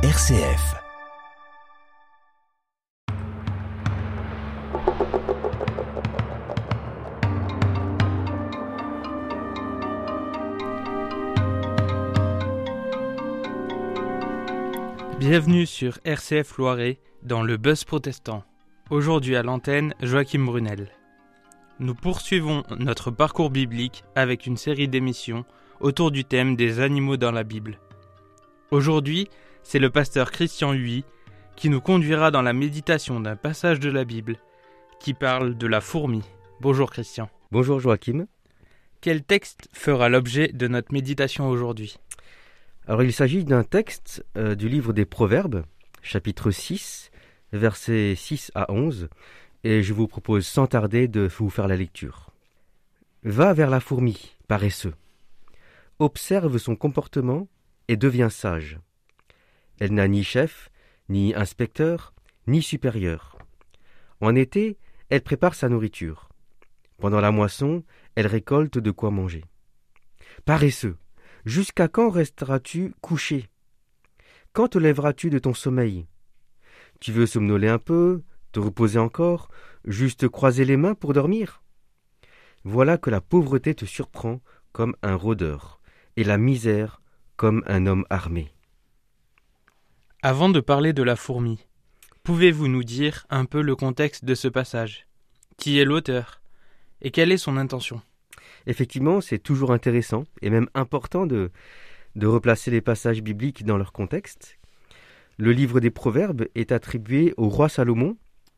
RCF. Bienvenue sur RCF Loiret dans le Buzz Protestant. Aujourd'hui à l'antenne, Joachim Brunel. Nous poursuivons notre parcours biblique avec une série d'émissions autour du thème des animaux dans la Bible. Aujourd'hui, c'est le pasteur Christian Huy qui nous conduira dans la méditation d'un passage de la Bible qui parle de la fourmi. Bonjour Christian. Bonjour Joachim. Quel texte fera l'objet de notre méditation aujourd'hui? Alors il s'agit d'un texte euh, du livre des Proverbes, chapitre 6, versets 6 à 11, et je vous propose sans tarder de vous faire la lecture. Va vers la fourmi, paresseux. Observe son comportement et deviens sage. Elle n'a ni chef, ni inspecteur, ni supérieur. En été, elle prépare sa nourriture. Pendant la moisson, elle récolte de quoi manger. Paresseux, jusqu'à quand resteras-tu couché? Quand te lèveras-tu de ton sommeil? Tu veux somnoler un peu, te reposer encore, juste croiser les mains pour dormir? Voilà que la pauvreté te surprend comme un rôdeur, et la misère comme un homme armé. Avant de parler de la fourmi, pouvez-vous nous dire un peu le contexte de ce passage? Qui est l'auteur? Et quelle est son intention? Effectivement, c'est toujours intéressant et même important de, de replacer les passages bibliques dans leur contexte. Le livre des Proverbes est attribué au roi Salomon,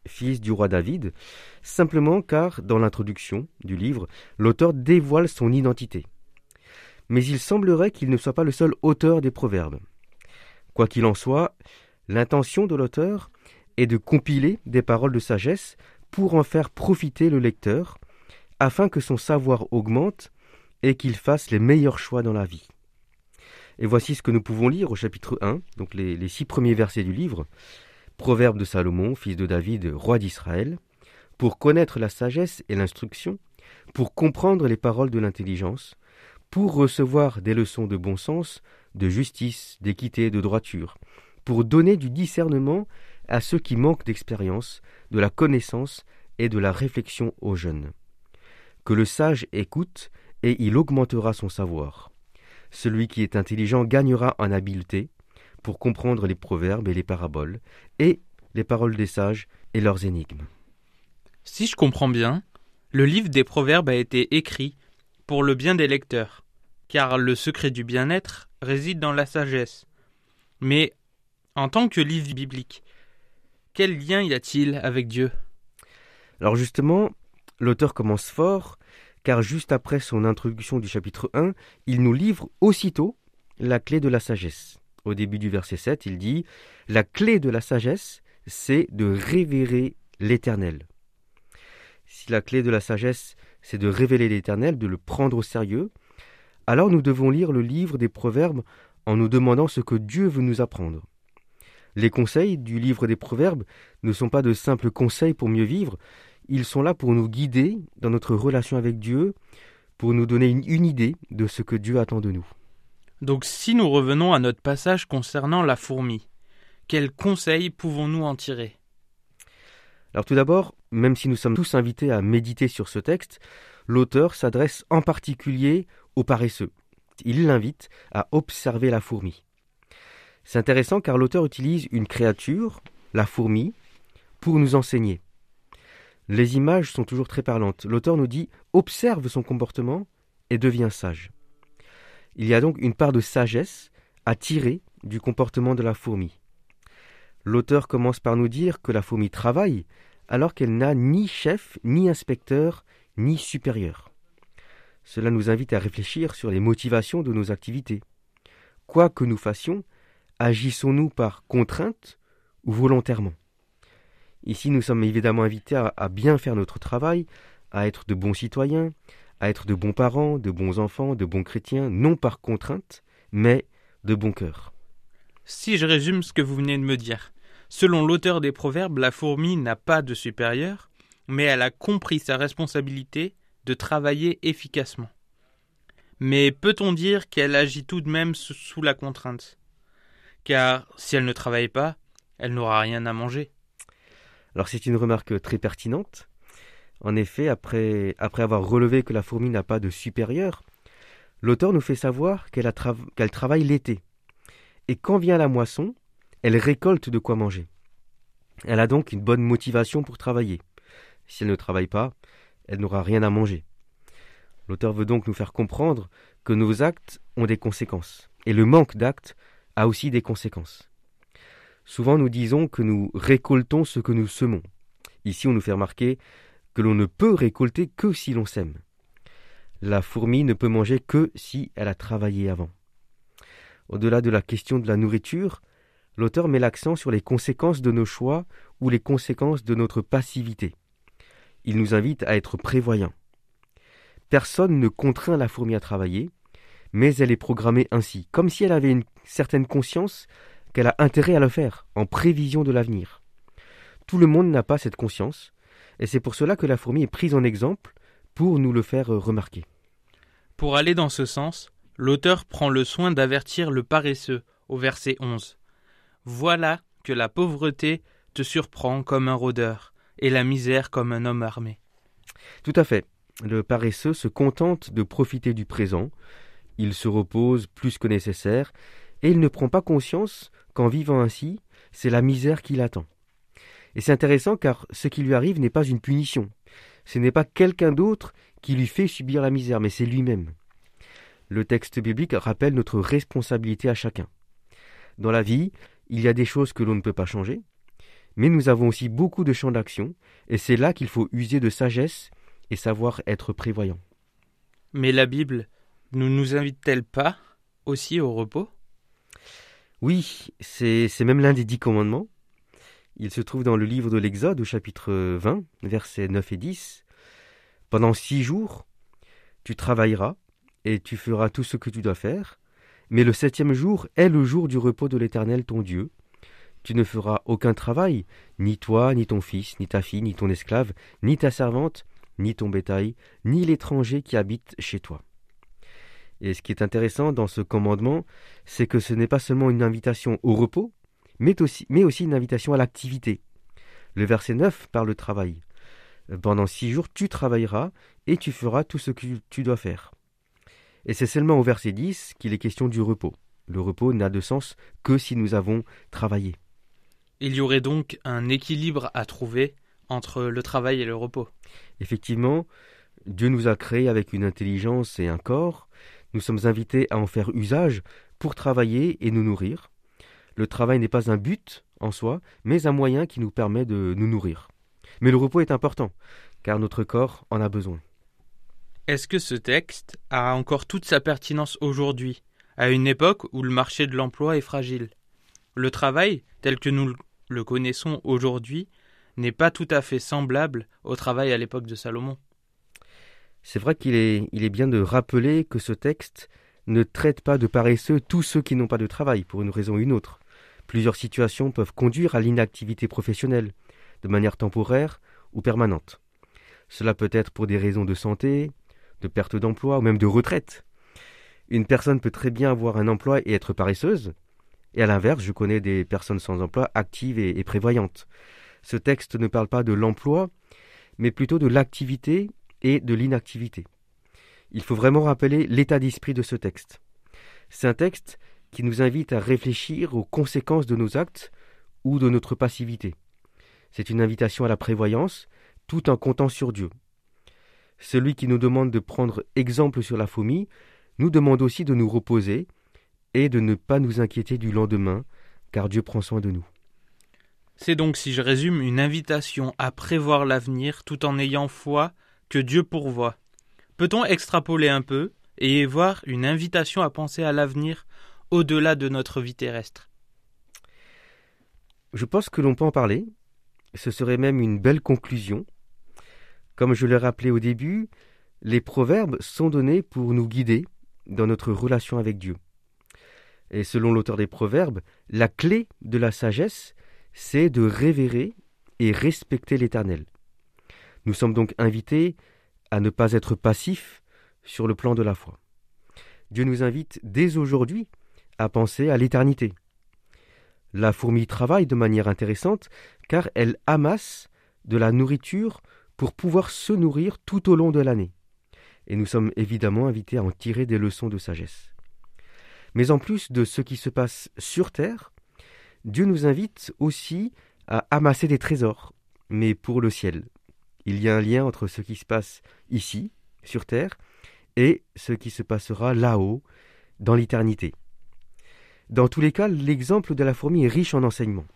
fils du roi David, simplement car, dans l'introduction du livre, l'auteur dévoile son identité. Mais il semblerait qu'il ne soit pas le seul auteur des Proverbes. Quoi qu'il en soit, l'intention de l'auteur est de compiler des paroles de sagesse pour en faire profiter le lecteur, afin que son savoir augmente et qu'il fasse les meilleurs choix dans la vie. Et voici ce que nous pouvons lire au chapitre 1, donc les, les six premiers versets du livre. Proverbe de Salomon, fils de David, roi d'Israël, pour connaître la sagesse et l'instruction, pour comprendre les paroles de l'intelligence, pour recevoir des leçons de bon sens, de justice, d'équité, de droiture, pour donner du discernement à ceux qui manquent d'expérience, de la connaissance et de la réflexion aux jeunes. Que le sage écoute, et il augmentera son savoir. Celui qui est intelligent gagnera en habileté pour comprendre les proverbes et les paraboles, et les paroles des sages et leurs énigmes. Si je comprends bien, le livre des Proverbes a été écrit le bien des lecteurs, car le secret du bien-être réside dans la sagesse. Mais en tant que livre biblique, quel lien y a-t-il avec Dieu? Alors justement, l'auteur commence fort, car juste après son introduction du chapitre 1, il nous livre aussitôt la clé de la sagesse. Au début du verset 7, il dit La clé de la sagesse, c'est de révérer l'Éternel. Si la clé de la sagesse, c'est de révéler l'Éternel, de le prendre au sérieux, alors nous devons lire le livre des Proverbes en nous demandant ce que Dieu veut nous apprendre. Les conseils du livre des Proverbes ne sont pas de simples conseils pour mieux vivre, ils sont là pour nous guider dans notre relation avec Dieu, pour nous donner une, une idée de ce que Dieu attend de nous. Donc si nous revenons à notre passage concernant la fourmi, quels conseils pouvons-nous en tirer? Alors tout d'abord, même si nous sommes tous invités à méditer sur ce texte, l'auteur s'adresse en particulier aux paresseux. Il l'invite à observer la fourmi. C'est intéressant car l'auteur utilise une créature, la fourmi, pour nous enseigner. Les images sont toujours très parlantes. L'auteur nous dit observe son comportement et deviens sage. Il y a donc une part de sagesse à tirer du comportement de la fourmi. L'auteur commence par nous dire que la fourmi travaille alors qu'elle n'a ni chef, ni inspecteur, ni supérieur. Cela nous invite à réfléchir sur les motivations de nos activités. Quoi que nous fassions, agissons-nous par contrainte ou volontairement? Ici, nous sommes évidemment invités à, bien faire notre travail, à être de bons citoyens, à être de bons parents, de bons enfants, de bons chrétiens, non par contrainte, mais de bon cœur. Si je résume ce que vous venez de me dire, selon l'auteur des Proverbes, la fourmi n'a pas de supérieur, mais elle a compris sa responsabilité de travailler efficacement. Mais peut-on dire qu'elle agit tout de même sous la contrainte? Car si elle ne travaille pas, elle n'aura rien à manger. Alors c'est une remarque très pertinente. En effet, après, avoir relevé que la fourmi n'a pas de supérieur, l'auteur nous fait savoir qu'elle travaille l'été. Et quand vient la moisson, elle récolte de quoi manger. Elle a donc une bonne motivation pour travailler. Si elle ne travaille pas, elle n'aura rien à manger. L'auteur veut donc nous faire comprendre que nos actes ont des conséquences, et le manque d'actes a aussi des conséquences. Souvent nous disons que nous récoltons ce que nous semons. Ici on nous fait remarquer que l'on ne peut récolter que si l'on sème. La fourmi ne peut manger que si elle a travaillé avant. Au-delà de la question de la nourriture, l'auteur met l'accent sur les conséquences de nos choix ou les conséquences de notre passivité. Il nous invite à être prévoyants. Personne ne contraint la fourmi à travailler, mais elle est programmée ainsi, comme si elle avait une certaine conscience qu'elle a intérêt à le faire, en prévision de l'avenir. Tout le monde n'a pas cette conscience, et c'est pour cela que la fourmi est prise en exemple pour nous le faire remarquer. Pour aller dans ce sens, l'auteur prend le soin d'avertir le paresseux au verset 11. Voilà que la pauvreté te surprend comme un rôdeur, et la misère comme un homme armé. Tout à fait le paresseux se contente de profiter du présent, il se repose plus que nécessaire, et il ne prend pas conscience qu'en vivant ainsi, c'est la misère qui l'attend. Et c'est intéressant car ce qui lui arrive n'est pas une punition, ce n'est pas quelqu'un d'autre qui lui fait subir la misère, mais c'est lui-même. Le texte biblique rappelle notre responsabilité à chacun. Dans la vie, il y a des choses que l'on ne peut pas changer, mais nous avons aussi beaucoup de champs d'action, et c'est là qu'il faut user de sagesse et savoir être prévoyant. Mais la Bible ne nous invite-t-elle pas aussi au repos? Oui, c'est même l'un des dix commandements. Il se trouve dans le livre de l'Exode au chapitre 20, versets 9 et 10. Pendant six jours, tu travailleras et tu feras tout ce que tu dois faire, mais le septième jour est le jour du repos de l'Éternel ton Dieu. Tu ne feras aucun travail, ni toi, ni ton fils, ni ta fille, ni ton esclave, ni ta servante, ni ton bétail, ni l'étranger qui habite chez toi. Et ce qui est intéressant dans ce commandement, c'est que ce n'est pas seulement une invitation au repos, mais aussi, une invitation à l'activité. Le verset 9 parle de travail. Pendant six jours, tu travailleras et tu feras tout ce que tu dois faire. Et c'est seulement au verset 10 qu'il est question du repos. Le repos n'a de sens que si nous avons travaillé. Il y aurait donc un équilibre à trouver entre le travail et le repos. Effectivement, Dieu nous a créés avec une intelligence et un corps. Nous sommes invités à en faire usage pour travailler et nous nourrir. Le travail n'est pas un but en soi, mais un moyen qui nous permet de nous nourrir. Mais le repos est important, car notre corps en a besoin. Est-ce que ce texte a encore toute sa pertinence aujourd'hui, à une époque où le marché de l'emploi est fragile? Le travail, tel que nous le connaissons aujourd'hui, n'est pas tout à fait semblable au travail à l'époque de Salomon. C'est vrai qu'il est, bien de rappeler que ce texte ne traite pas de paresseux tous ceux qui n'ont pas de travail, pour une raison ou une autre. Plusieurs situations peuvent conduire à l'inactivité professionnelle, de manière temporaire ou permanente. Cela peut être pour des raisons de santé, de perte d'emploi ou même de retraite. Une personne peut très bien avoir un emploi et être paresseuse, et à l'inverse, je connais des personnes sans emploi actives et prévoyantes ce texte ne parle pas de l'emploi, mais plutôt de l'activité et de l'inactivité. Il faut vraiment rappeler l'état d'esprit de ce texte. C'est un texte qui nous invite à réfléchir aux conséquences de nos actes ou de notre passivité. C'est une invitation à la prévoyance, tout en comptant sur Dieu. Celui qui nous demande de prendre exemple sur la fourmi nous demande aussi de nous reposer et de ne pas nous inquiéter du lendemain, car Dieu prend soin de nous. C'est donc, si je résume, une invitation à prévoir l'avenir tout en ayant foi que Dieu pourvoit. Peut-on extrapoler un peu et voir une invitation à penser à l'avenir au-delà de notre vie terrestre? Je pense que l'on peut en parler. Ce serait même une belle conclusion. Comme je l'ai rappelé au début, les proverbes sont donnés pour nous guider dans notre relation avec Dieu. Et selon l'auteur des proverbes, la clé de la sagesse, c'est de révérer et respecter l'Éternel. Nous sommes donc invités à ne pas être passifs sur le plan de la foi. Dieu nous invite dès aujourd'hui à penser à l'éternité. La fourmi travaille de manière intéressante car elle amasse de la nourriture pour pouvoir se nourrir tout au long de l'année. Et nous sommes évidemment invités à en tirer des leçons de sagesse. Mais en plus de ce qui se passe sur Terre, Dieu nous invite aussi à amasser des trésors, mais pour le ciel. Il y a un lien entre ce qui se passe ici, sur Terre, et ce qui se passera là-haut, dans l'éternité. Dans tous les cas, l'exemple de la fourmi est riche en enseignements.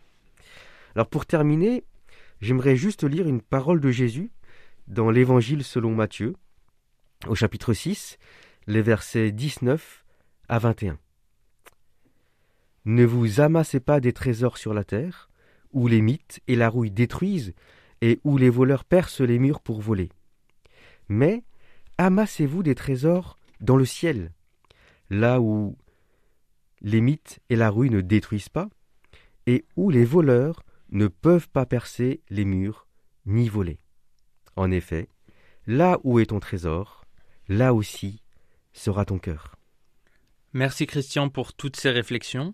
Alors pour terminer, j'aimerais juste lire une parole de Jésus dans l'Évangile selon Matthieu, au chapitre 6, les versets 19 à 21. Ne vous amassez pas des trésors sur la terre, où les mythes et la rouille détruisent, et où les voleurs percent les murs pour voler. Mais amassez-vous des trésors dans le ciel, là où les mythes et la rouille ne détruisent pas, et où les voleurs ne peuvent pas percer les murs ni voler. En effet, là où est ton trésor, là aussi sera ton cœur. Merci Christian pour toutes ces réflexions.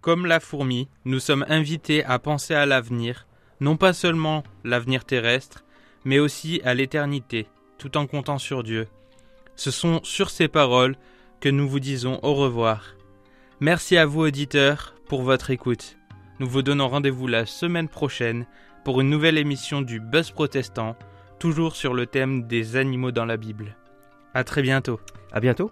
Comme la fourmi, nous sommes invités à penser à l'avenir, non pas seulement l'avenir terrestre, mais aussi à l'éternité, tout en comptant sur Dieu. Ce sont sur ces paroles que nous vous disons au revoir. Merci à vous auditeurs pour votre écoute. Nous vous donnons rendez-vous la semaine prochaine pour une nouvelle émission du Buzz Protestant, toujours sur le thème des animaux dans la Bible. À très bientôt. À bientôt.